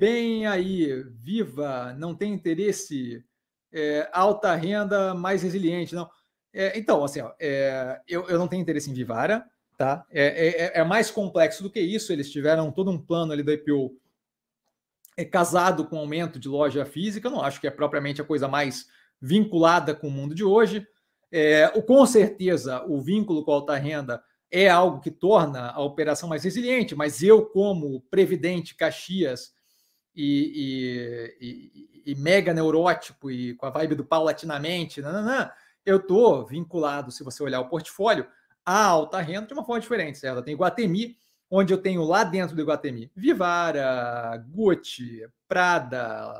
bem aí, viva, não tem interesse, é, alta renda, mais resiliente, não. É, então, assim, ó, é, eu, eu não tenho interesse em Vivara, tá? É, é, é, mais complexo do que isso. Eles tiveram todo um plano ali da IPO é, casado com aumento de loja física. Eu não acho que é propriamente a coisa mais vinculada com o mundo de hoje. É, o, com certeza, o vínculo com a alta renda é algo que torna a operação mais resiliente, mas eu, como Previdente Caxias e, e, e, mega neurótico e com a vibe do paulatinamente, nananã, eu estou vinculado, se você olhar o portfólio, à alta renda de uma forma diferente, certo? Tenho Guatemi, onde eu tenho lá dentro do Guatemi Vivara, Gucci, Prada,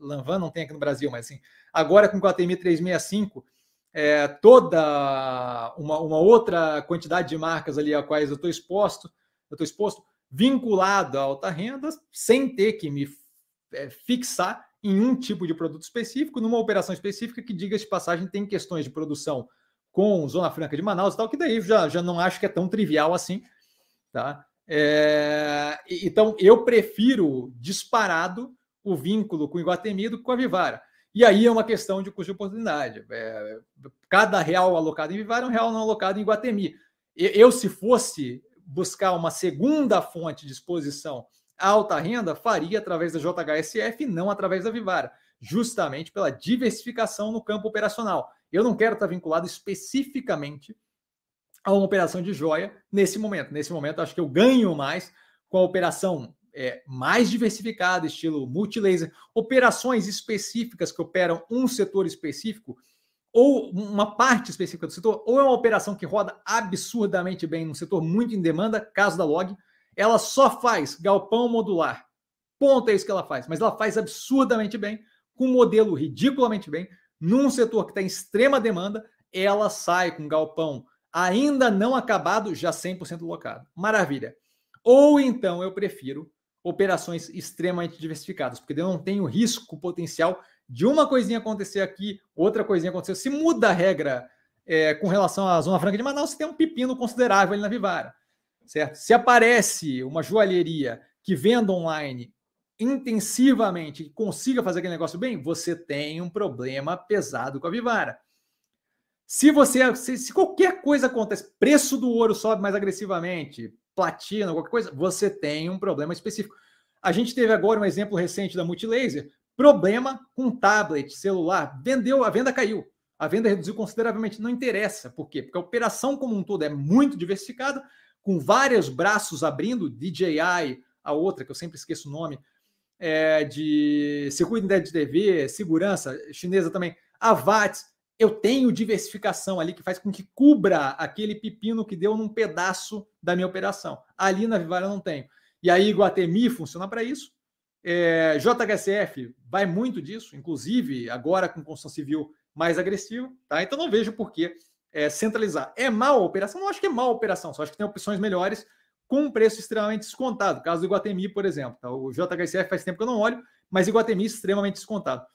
Lanvin não tem aqui no Brasil, mas assim, agora com o Guatemi 365, é, toda uma, uma, outra quantidade de marcas ali a quais eu estou exposto, eu estou exposto, vinculado à alta renda, sem ter que me é, fixar em um tipo de produto específico, numa operação específica que, diga de passagem, tem questões de produção com Zona Franca de Manaus e tal, que daí já, já não acho que é tão trivial assim, tá? É, então, eu prefiro disparado o vínculo com o Iguatemi do que com a Vivara. E aí é uma questão de custo de oportunidade. É, cada real alocado em Vivara é um real não alocado em Iguatemi. Eu, se fosse buscar uma segunda fonte de exposição à alta renda, faria através da JHSF e não através da Vivara, justamente pela diversificação no campo operacional. Eu não quero estar vinculado especificamente a uma operação de joia nesse momento. Nesse momento, acho que eu ganho mais com a operação é, mais diversificada, estilo multilaser, operações específicas que operam um setor específico ou uma parte específica do setor, ou é uma operação que roda absurdamente bem num setor muito em demanda, caso da Log, ela só faz galpão modular. Ponto é isso que ela faz, mas ela faz absurdamente bem, com um modelo ridiculamente bem, num setor que está em extrema demanda, ela sai com galpão ainda não acabado, já 100% locado. Maravilha. Ou então eu prefiro operações extremamente diversificadas, porque eu não tenho risco potencial de uma coisinha acontecer aqui, outra coisinha acontecer. Se muda a regra é, com relação à Zona Franca de Manaus, você tem um pepino considerável ali na Vivara, certo? Se aparece uma joalheria que venda online intensivamente e consiga fazer aquele negócio bem, você tem um problema pesado com a Vivara. Se você, se, se, qualquer coisa acontece, preço do ouro sobe mais agressivamente, platina, qualquer coisa, você tem um problema específico. A gente teve agora um exemplo recente da Multilaser, problema com tablet, celular, vendeu, a venda caiu, a venda reduziu consideravelmente, não interessa, por quê? Porque a operação como um todo é muito diversificada, com vários braços abrindo, DJI, a outra que eu sempre esqueço o nome, é, de circuito de TV, segurança chinesa também, a VATS, eu tenho diversificação ali que faz com que cubra aquele pepino que deu num pedaço da minha operação. Ali na Vivara eu não tenho. E aí Guatemi funciona para isso. É, JHSF vai muito disso, inclusive agora com construção civil mais agressivo, tá? Então não vejo por que é, centralizar. É mal a operação? Não acho que é mal a operação, só acho que tem opções melhores com um preço extremamente descontado. Caso do Iguatemi, por exemplo. Tá? O JHSF faz tempo que eu não olho, mas Iguatemi extremamente descontado.